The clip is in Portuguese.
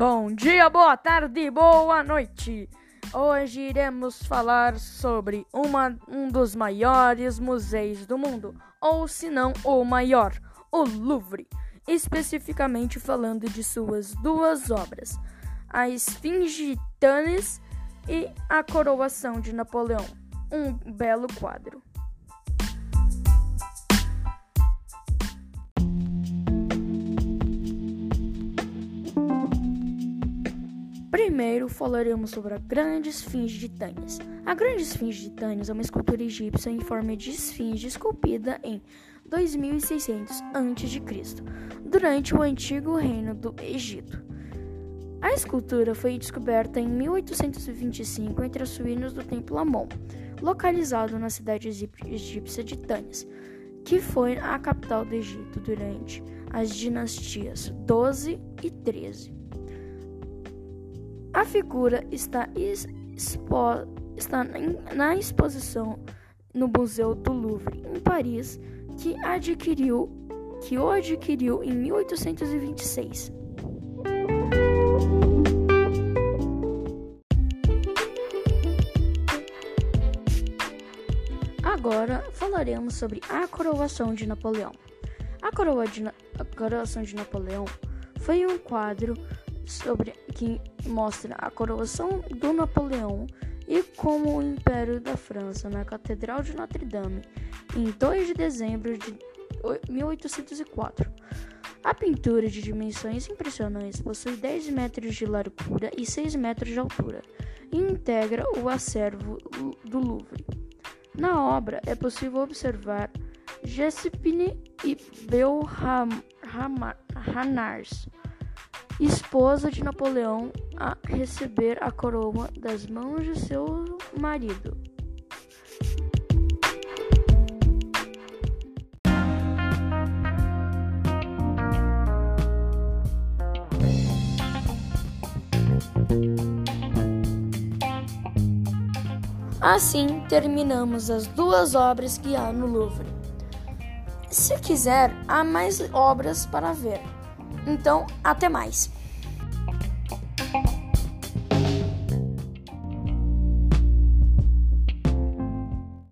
Bom dia, boa tarde, boa noite. Hoje iremos falar sobre uma, um dos maiores museus do mundo, ou se não o maior, o Louvre, especificamente falando de suas duas obras, a Esfinge de Tânis e a Coroação de Napoleão, um belo quadro. Primeiro falaremos sobre a Grande Esfinge de Tânis. A Grande Esfinge de Tânis é uma escultura egípcia em forma de esfinge esculpida em 2600 a.C., durante o antigo reino do Egito. A escultura foi descoberta em 1825 entre as ruínas do Templo Amon, localizado na cidade egípcia de Tânis, que foi a capital do Egito durante as dinastias 12 e 13. A figura está, expo está na exposição no Museu do Louvre, em Paris, que adquiriu que o adquiriu em 1826. Agora falaremos sobre a coroação de Napoleão. A, coroa de Na a coroação de Napoleão foi um quadro sobre que mostra a coroação do Napoleão e como o Império da França na Catedral de Notre-Dame em 2 de dezembro de 1804. A pintura de dimensões impressionantes possui 10 metros de largura e 6 metros de altura e integra o acervo do Louvre. Na obra é possível observar Giuseppe e Belhamars esposa de Napoleão, a receber a coroa das mãos de seu marido. Assim terminamos as duas obras que há no Louvre. Se quiser, há mais obras para ver. Então, até mais!